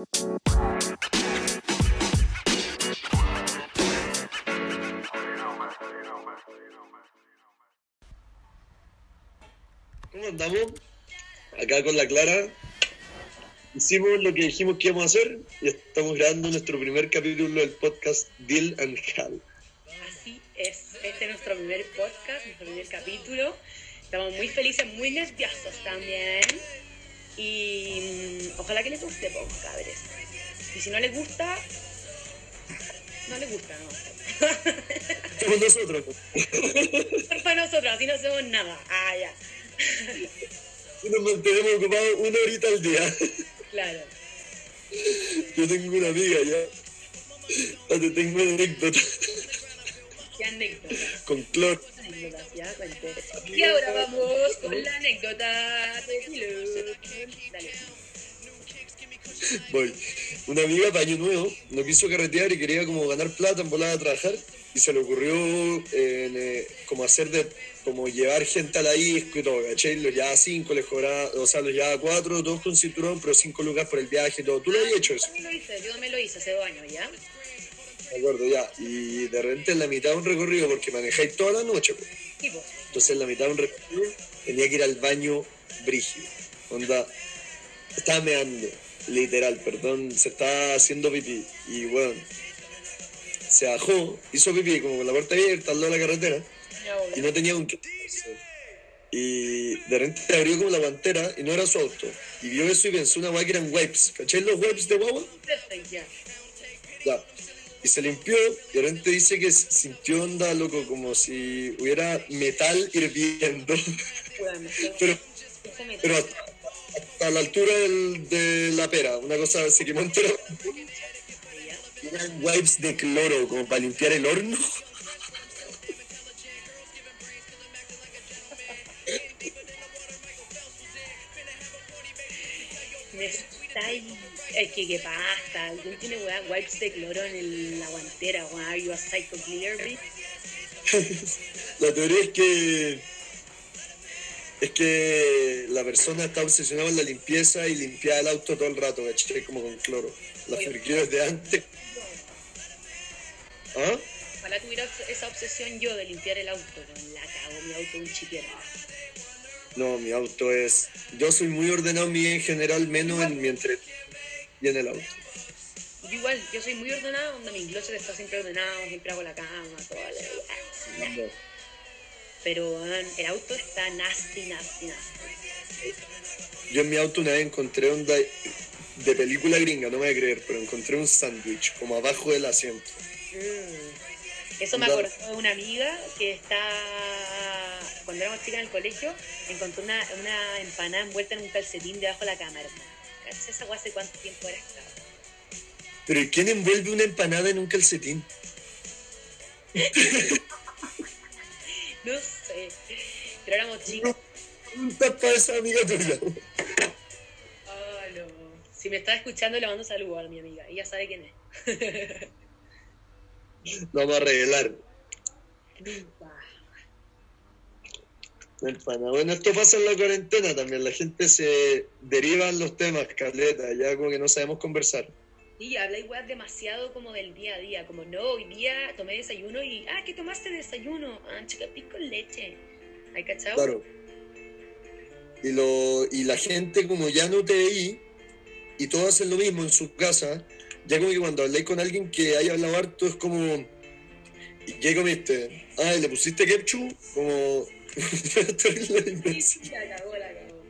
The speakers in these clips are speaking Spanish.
¿Cómo andamos? Acá con la Clara. Hicimos lo que dijimos que íbamos a hacer y estamos grabando nuestro primer capítulo del podcast Deal and Hall. Así es, este es nuestro primer podcast, nuestro primer capítulo. Estamos muy felices, muy nerviosos también. Y mm, ojalá que les guste, pues, cabres. Y si no les gusta, no les gusta, no. Somos nosotros. Para nosotros, así no hacemos nada. Ah, ya. Nos mantenemos ocupados una horita al día. Claro. Yo tengo una amiga ya. Te tengo una anécdota ¿Qué anécdota? con ya. Y ahora vamos con la anécdota de Kilo. Dale. Voy. Una amiga para año nuevo no quiso carretear y quería como ganar plata en volada a trabajar y se le ocurrió en, eh, como hacer de como llevar gente a la disco y todo, ¿cachai? Los llevaba cinco, les cobraba, o sea, los llevaba cuatro, todos con cinturón, pero cinco lucas por el viaje y todo. ¿Tú lo habías hecho eso? También lo hice, yo también lo hice hace dos años, ¿ya? Me acuerdo, ya. Y de repente en la mitad de un recorrido, porque manejáis toda la noche, pues. Tipo, Entonces en la mitad de un recorrido tenía que ir al baño brígido. Onda, estaba meando, literal, perdón, se estaba haciendo pipí. Y bueno, se bajó, hizo pipí como con la puerta abierta al lado de la carretera y no tenía un. Y de repente abrió como la guantera y no era su auto. Y vio eso y pensó una guay que eran wipes. ¿Cachai los wipes de guagua? ya. Y se limpió y repente dice que sintió onda, loco, como si hubiera metal hirviendo. Bueno, pero pero hasta, hasta la altura del- de la pera, una cosa se quemó entera. Eran wipes de cloro como para limpiar el horno. Es que qué pasa. Alguien tiene weá, wipes de cloro en el- la guantera, weá. Are you a psycho clear, bitch? La teoría es que es que la persona está obsesionada con la limpieza y limpiaba el auto todo el rato, ¿cachai? Como con cloro. La friqué desde antes. ¿Ah? Ojalá tuviera esa obsesión yo de limpiar el auto. Con la cago, mi auto un chiquero. No, mi auto es. Yo soy muy ordenado en mi en general, menos en mi entre y en el auto. Yo igual, yo soy muy ordenada, onda mi closet está siempre ordenado, siempre hago la cama, toda la. Pero el auto está nasty, nasty, nasty. Yo en mi auto una vez encontré onda de película gringa, no me voy a creer, pero encontré un sándwich como abajo del asiento. Mm. Eso me Onda- acordó de una amiga que está, cuando éramos chicas en el colegio, encontró una, una empanada envuelta en un calcetín debajo de la cámara. ¿Cachai esa hace cuánto tiempo era esta? Pero ¿y quién envuelve una empanada en un calcetín? No sé, pero éramos chicos. Un tapa esa amiga tuya. Ah, no. Si me está escuchando, le mando saludos a mi amiga. Ella sabe quién es. No vamos a revelar. Nunca. Bueno, esto pasa en la cuarentena también. La gente se deriva en los temas, caleta, ya como que no sabemos conversar. Y habláis weas demasiado como del día a día, como no, hoy día tomé desayuno y, ah, ¿qué tomaste de desayuno? Ah, chacapí con leche. ¿Hay cachado? Claro. Y, lo, y la gente como ya no te veí y todos hacen lo mismo en su casa, ya como que cuando habláis con alguien que haya hablado harto es como, ¿y qué comiste? Ah, ¿y ¿le pusiste ketchup? Como... Estoy en la. La cagó, la cagó.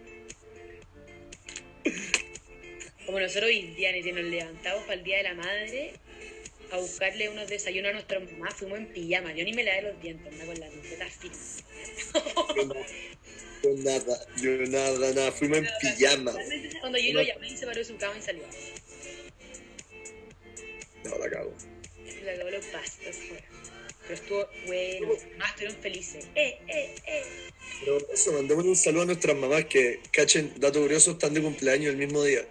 Como nosotros día ni nos levantamos para el Día de la Madre a buscarle unos desayunos a nuestras mamás, fuimos en pijama. Yo ni me lavé los dientes, anda con las tetas firmes. Yo nada, yo nada, nada, fuimos en pijama. Cuando yo lo llamé y se paró de su cama y salió. No, la cago. Le acabó los pastos, fuera. Pero estuvo bueno, más estuvieron felices. ¡Eh, eh, eh! Pero eso, mandémosle un saludo a nuestras mamás que, cachen, dato curioso, están de cumpleaños el mismo día.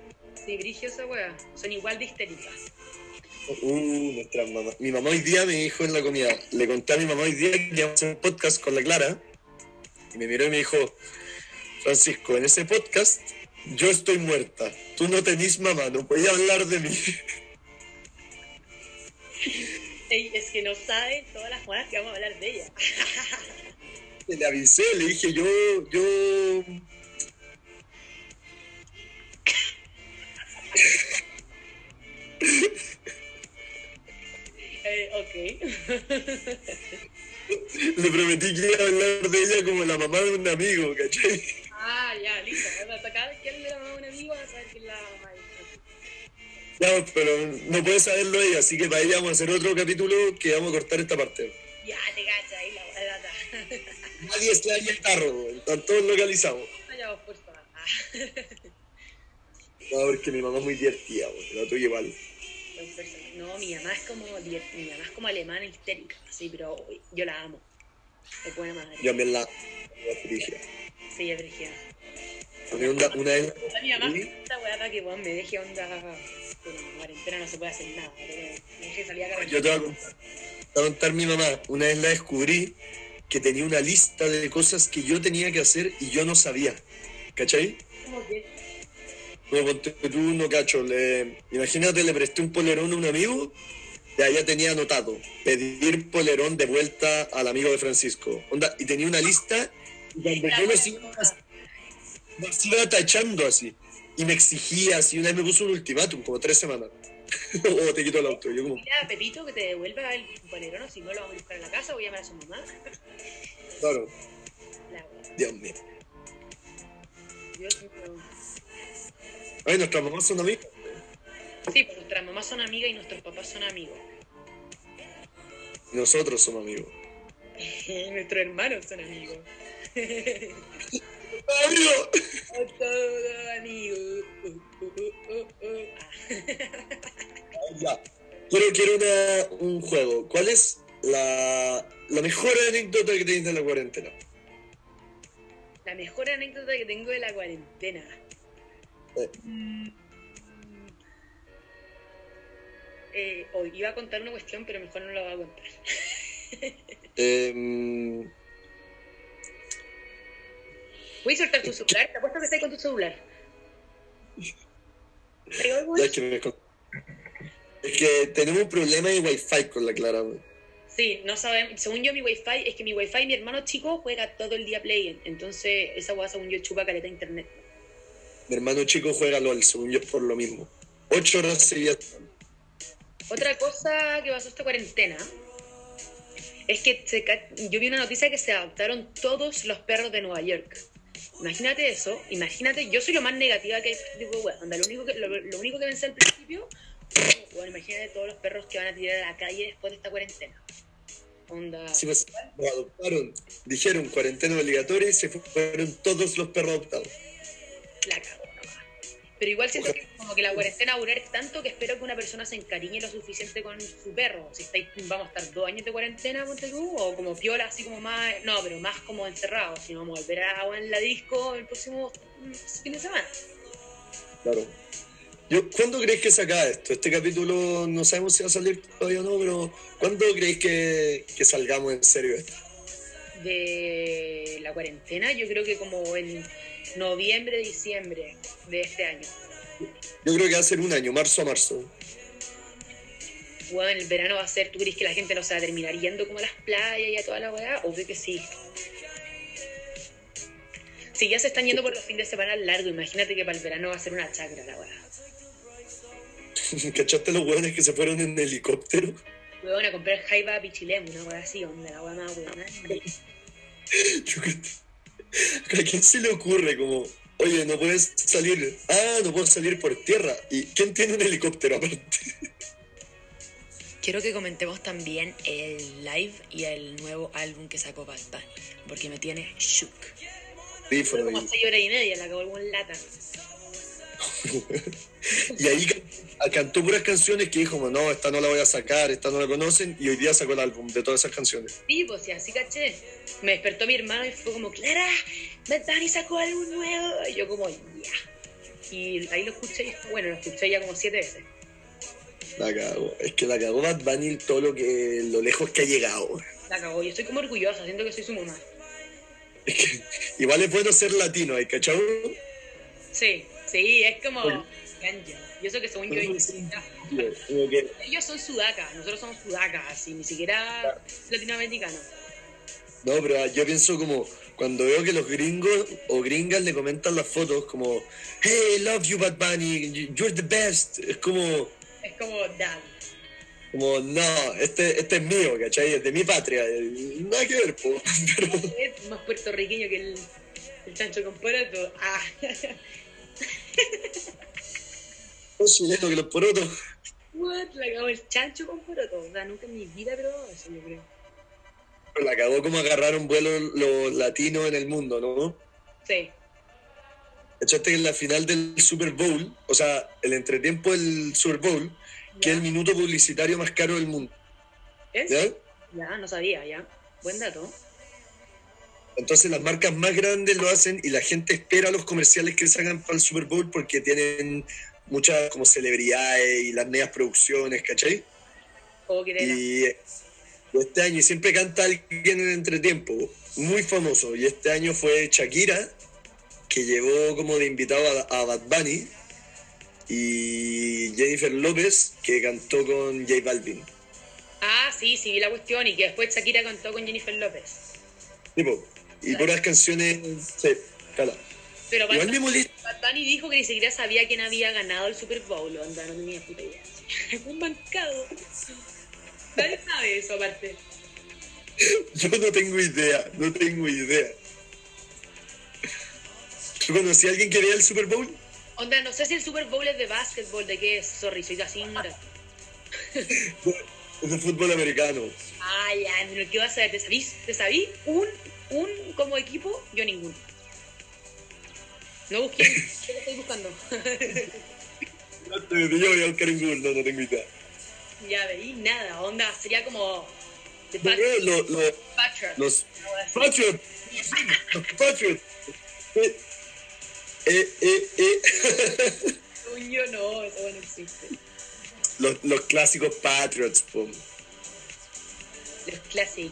Sí, brigio esa wea. Son igual de histéricas. Uh, nuestras mamás. Mi mamá hoy día me dijo en la comida, le conté a mi mamá hoy día que íbamos a hacer un podcast con la Clara, y me miró y me dijo, Francisco, en ese podcast yo estoy muerta, tú no tenés mamá, no podía hablar de mí. Ey, es que no saben todas las jugadas que vamos a hablar de ella. Le avisé, le dije, yo, yo... Eh, ok. Le prometí que iba a hablar de ella como la mamá de un amigo, ¿cachai? ah, ya, listo. Hasta Ya, pero no puede saberlo ella, así que para ella vamos a hacer otro capítulo que vamos a cortar esta parte. Ya, te cacha, ahí la gata. Nadie está ahí el tarro, están todos localizados. Por favor. No, porque mi mamá es muy divertida, la tuya personaje. No, mi mamá es como mi mamá es como alemana histérica, sí, pero yo la amo. Es buena madre. Yo también la... dirige. Sí, es brígida. A mí una, una vez... Mi mamá esta weá para que me deje onda. Pero en cuarentena no se puede hacer nada, salir a Yo te voy a contar, te voy a contar mi mamá. Una vez la descubrí que tenía una lista de cosas que yo tenía que hacer y yo no sabía. ¿Cachai? Como que No, ponte tú, no cacho. Le, imagínate, le presté un polerón a un amigo y allá tenía anotado pedir polerón de vuelta al amigo de Francisco. Onda, y tenía una lista y cuando yo los iba tachando así. Y me exigía así. Una vez me puso un ultimátum, como tres semanas. o te quito el auto. Yo como, Mira, Pepito, que te devuelva el polerón, si no lo vamos a buscar en la casa, voy a llamar a su mamá. claro, La. Dios mío. Dios mío. Ay, nuestras mamás son amigas. Sí, pues nuestras mamás son amigas y nuestros papás son amigos. Nosotros somos amigos. nuestros hermanos son amigos. ¡Amigo! Todos amigos. Ya. Quiero, quiero una- un juego. ¿Cuál es la, la mejor anécdota que tienes de la cuarentena? La mejor anécdota que tengo de la cuarentena. Eh, Mm. Eh, hoy iba a contar una cuestión, pero mejor no la voy a contar. em, Voy a soltar tu celular, te apuesto que estás con tu celular. ¿Traigo algo ya ahí? Es que Es tenemos un problema de wifi con la Clara. güey. Sí, no sabemos. Según yo, mi wifi es que mi wifi, mi hermano chico juega todo el día Play. Entonces, esa weá, según yo, chupa caleta de internet. Mi hermano chico juega LOL, según yo, por lo mismo. Ocho horas seguidas. Otra cosa que pasó esta cuarentena es que se yo vi una noticia que se adoptaron todos los perros de Nueva York. Imagínate eso, imagínate, yo soy lo más negativa que hay tipo de lo, único que, lo, lo único que pensé al principio, bueno, imagínate todos los perros que van a tirar a la calle después de esta cuarentena. Onda, Sí, pues, adoptaron. Dijeron cuarentena obligatoria y se fueron todos los perros adoptados. la cago. Pero igual siento que como que la cuarentena va a durar tanto que espero que una persona se encariñe lo suficiente con su perro. Si estáis, vamos a estar dos años de cuarentena, ponte tú, o como piola, así como más, no, pero más como encerrado. Si no, vamos a volver a en la disco el próximo mm, fin de semana. Claro. Yo, ¿Cuándo crees que se acaba esto? Este capítulo no sabemos si va a salir todavía o no, pero ¿cuándo creéis que, que salgamos en serio de esto? De la cuarentena, yo creo que como en noviembre, diciembre de este año. Yo creo que va a ser un año, marzo a marzo. Bueno, el verano va a ser, ¿tú crees que la gente no se va a terminar yendo como a las playas y a toda la weá? Obvio que sí. Si ya se están yendo por los fines de semana largos, imagínate que para el verano va a ser una chacra la weá. ¿Cachaste los hueones que se fueron en helicóptero? Weón, a comprar jaiba a pichilemu, una weá así, onda, la weá más weón. Yo ¿A quién se le ocurre como, oye, no puedes salir? Ah, no puedo salir por tierra. ¿Y quién tiene un helicóptero aparte? Quiero que comentemos también el live y el nuevo álbum que sacó Bad Bunny, porque me tiene shook. Fue Audífono como seis horas y media, la acabó buen lata. Y ahí ca- cantó puras canciones que dijo, no, esta no la voy a sacar, esta no la conocen, y hoy día sacó el álbum de todas esas canciones. Sí, pues sí, así caché. Me despertó mi hermano y fue como, Clara, Bad Bunny sacó algo nuevo. Y yo como, ya. Y ahí lo escuché y bueno, lo escuché ya como siete veces. La cagó. Es que la cagó Bad Bunny todo lo que lo lejos que ha llegado. La cagó. Yo estoy como orgullosa, siento que soy su mamá. Es que igual es bueno ser latino, ¿hay cachado? Sí, sí, es como ganja. Y eso que según yo... Ellos son sudacas, nosotros somos sudacas, así, ni siquiera latinoamericanos. no, pero yo pienso como cuando veo que los gringos o gringas le comentan las fotos como Hey, love you Bad Bunny, you're the best. Es como, Es como, dad. como no, este, este es mío, ¿cachai? Es de mi patria. Nada que ver, po. Pero, Es más puertorriqueño que el, el chancho con poroto. Ah. más chileno que los porotos. What? La acabó el chancho con poroto. O sea, nunca en mi vida probado eso, yo creo. Pero la cagó como agarraron vuelo los latinos en el mundo, ¿no? Sí. ¿Cachaste que en la final del Super Bowl, o sea, el entretiempo del Super Bowl, que es el minuto publicitario más caro del mundo, ¿Es? ¿ya? Ya, no sabía, ya. Buen dato. Entonces las marcas más grandes lo hacen y la gente espera los comerciales que sacan para el Super Bowl porque tienen muchas como celebridades y las nuevas producciones, ¿cachai? O que era. Y este año siempre canta alguien en entretiempo, muy famoso. Y este año fue Shakira, que llevó como de invitado a, a Bad Bunny, y Jennifer López, que cantó con J Balvin. Ah, sí, sí, vi la cuestión y que después Shakira contó con Jennifer López. Tipo, y puras canciones. Sí, cala. Pero Igual me molesta. Bunny dijo que ni siquiera sabía quién había ganado el Super Bowl. Onda, no tenía puta idea. Un bancado. Nadie sabe eso, aparte. Yo no tengo idea, no tengo idea. ¿Tú conocí a alguien que vea el Super Bowl? Onda, no sé si el Super Bowl es de básquetbol, de qué es. Sorry, soy así. Es de fútbol americano. Ah, ya, pero ¿qué vas a saber? ¿Te sabís? ¿Te sabí? Un, un como equipo, yo ninguno. No busqué, ¿qué lo estoy buscando? Yo voy a buscar en Google, no, no tengo idea. ya veí nada, onda, sería como The No, Pat- no, lo- lo- Patriots. los. Los Patriots. Eh, eh, eh, eh. Yo no, eso no existe. Los, los clásicos Patriots, po. Los Classic.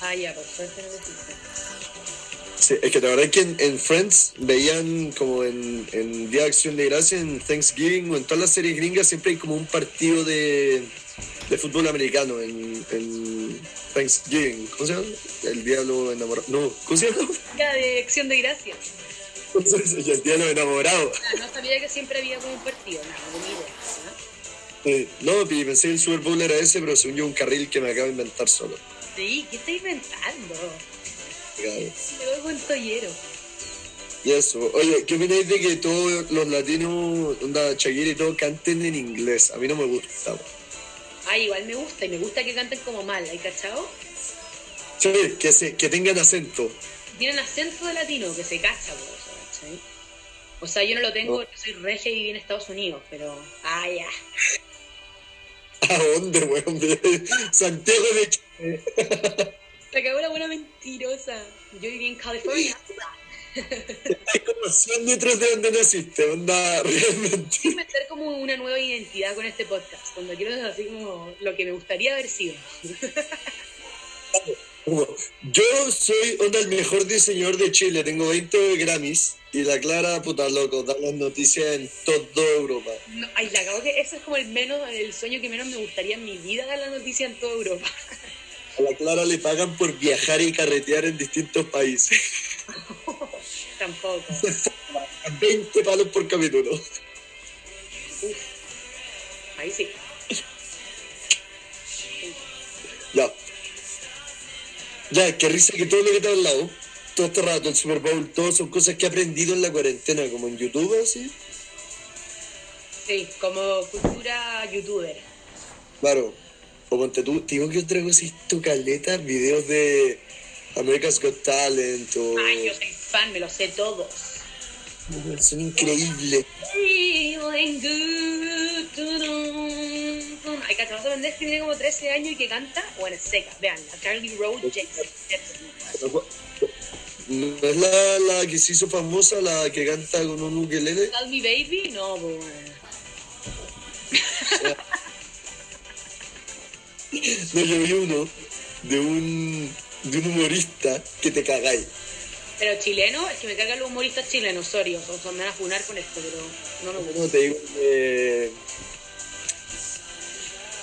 Ah, ya, por suerte no existe. sí, es que la verdad es que en, en Friends veían como en, en Día de Acción de Gracia, en Thanksgiving o en todas las series gringas siempre hay como un partido de, de fútbol americano en, en Thanksgiving. ¿Cómo se llama? El Diablo Enamorado. No, ¿cómo se llama? Ya, de acción de gracias. El Diablo Enamorado. Ah, no sabía que siempre había como un partido, no idea. ¿no? Eh, pensé que el Super Bowl era ese, pero según yo un carril que me acabo de inventar solo. Sí, ¿qué está inventando? Claro. Me doy buen tollero. Y eso. Oye, ¿qué opináis de que todos los latinos, onda Shakira y todo, canten en inglés? A mí no me gusta. Ah, igual me gusta, y me gusta que canten como mal, ¿hay cachado? Sí, que, se, que tengan acento. Tienen acento de latino, que se cacha por eso, ¿cachai? O sea, yo no lo tengo, Oh. yo soy regia y viví en Estados Unidos, pero... Ah, ya. ¿A dónde, weón? Santiago de Chile. Te cagó la buena mentirosa. Yo viví en California. Hay como a 100 metros de donde naciste, onda, realmente. Quiero meter como una nueva identidad con este podcast, cuando quiero decir así como lo que me gustaría haber sido. Como, yo soy onda el mejor diseñador de Chile, tengo 20 Grammys y la Clara, puta loco, da las noticias en toda Europa. No, ay, la cago que eso es como el menos, el sueño que menos me gustaría en mi vida dar la noticia en toda Europa. A la Clara le pagan por viajar y carretear en distintos países. Tampoco. 20 palos por capítulo. Ahí sí. Ya. Ya, qué risa que todo lo que te he hablado, todo este rato, el Super Bowl, todo son cosas que he aprendido en la cuarentena, como en YouTube, así. Sí, como cultura youtuber. Claro. O ponte tú, te digo que otra cosa es tu caleta, videos de America's Got Talent o... Ay, yo soy fan, me lo sé todos. Son increíbles. Feeling good, cacha, vas a vender que tiene como 13 años y que canta. Bueno, es seca, vean, la Carly Road Jepsen. ¿No es la, la que se hizo famosa, la que canta con un ukelele? Call Me Baby, no, pues. No, yo vi uno de un, de un humorista que te cagáis. Pero chileno, es que me cagan los humoristas chilenos, sorry, o sea, me van a funar con esto, pero no me gusta. No, te digo que,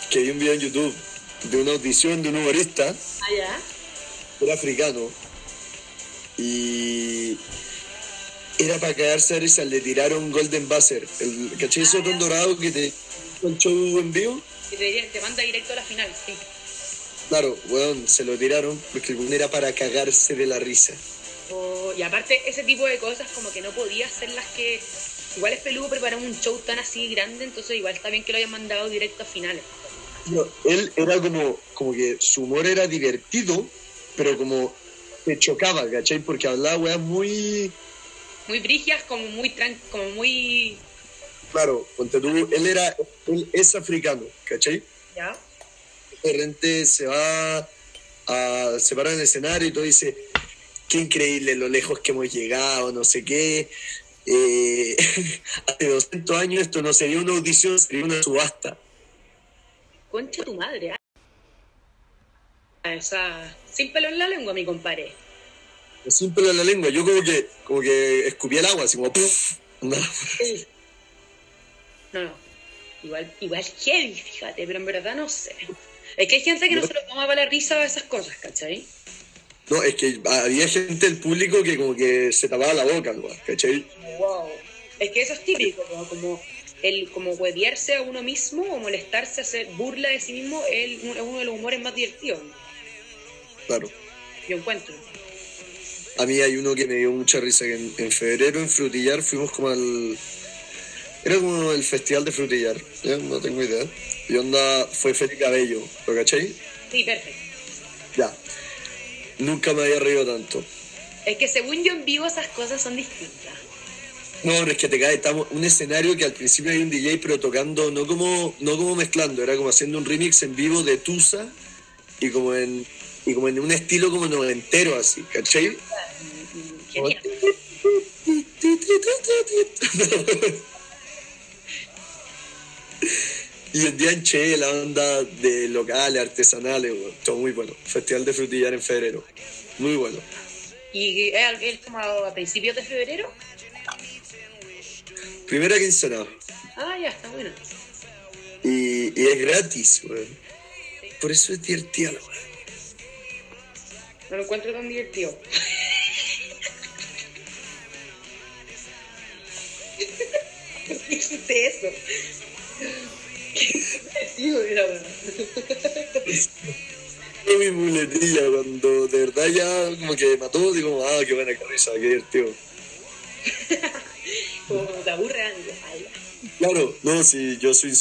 que vi un video en YouTube de una audición de un humorista, Ah, ya. era africano, y era para cagarse de risa, le tiraron Golden Buzzer, el. Ese botón dorado que te el show en vivo. Y te, te manda directo a la final, sí. Claro, weón, se lo tiraron porque el era para cagarse de la risa. O- y aparte, ese tipo de cosas como que no podía ser las que... Igual es peludo preparar un show tan así grande, entonces igual está bien que lo hayan mandado directo a finales. No, él era como, como que su humor era divertido, pero como te chocaba, ¿cachai? Porque hablaba weas muy... Muy brigias, como muy tran como muy... Claro, ponte tú, él era, él es africano, ¿cachai? ¿Ya? De repente se va a se para en el escenario y todo dice, qué increíble lo lejos que hemos llegado, no sé qué. Eh, hace 200 años esto no sería una audición, sería una subasta. Concha tu madre, ah. Esa... Sin pelo en la lengua, mi compadre. Es simple en la lengua, yo como que, como que escupí el agua, así como ¡puf! Una- No, no. Igual, igual heavy, fíjate, pero en verdad no sé. Es que hay gente que no se lo toma para la risa de esas cosas, ¿cachai? No, es que había gente del público que como que se tapaba la boca. ¿cachai? Wow. Es que eso es típico, ¿no? como el como hueviarse a uno mismo o molestarse, hacer burla de sí mismo, es uno de los humores más divertidos, Claro. yo encuentro. A mí hay uno que me dio mucha risa, que en, en febrero en Frutillar fuimos como al... Era como el festival de Frutillar, ¿ya? no tengo idea. Y onda, fue Felipe Cabello, ¿lo cachai? Sí, perfecto. Ya. Nunca me había reído tanto. Es que según yo en vivo esas cosas son distintas. No, es que te cae, estamos un escenario que al principio hay un DJ pero tocando, no como, no como mezclando, era como haciendo un remix en vivo de Tusa y como en, y como en un estilo como noventero así, ¿cachai? Genial. Y el día en Che, la onda de locales, artesanales, todo muy bueno. Festival de frutillar en febrero. Muy bueno. ¿Y es como a principios de febrero? Primera quincena. Ah, ya, está bueno. Y, y es gratis, weón. Por eso es divertido, weón. No lo encuentro tan divertido. ¿Por qué hiciste eso? Qué divertido era, weón. Mi muletilla cuando de verdad ya como que mató, digo, ah, qué buena risa, qué divertido. Como. Claro, no, si yo soy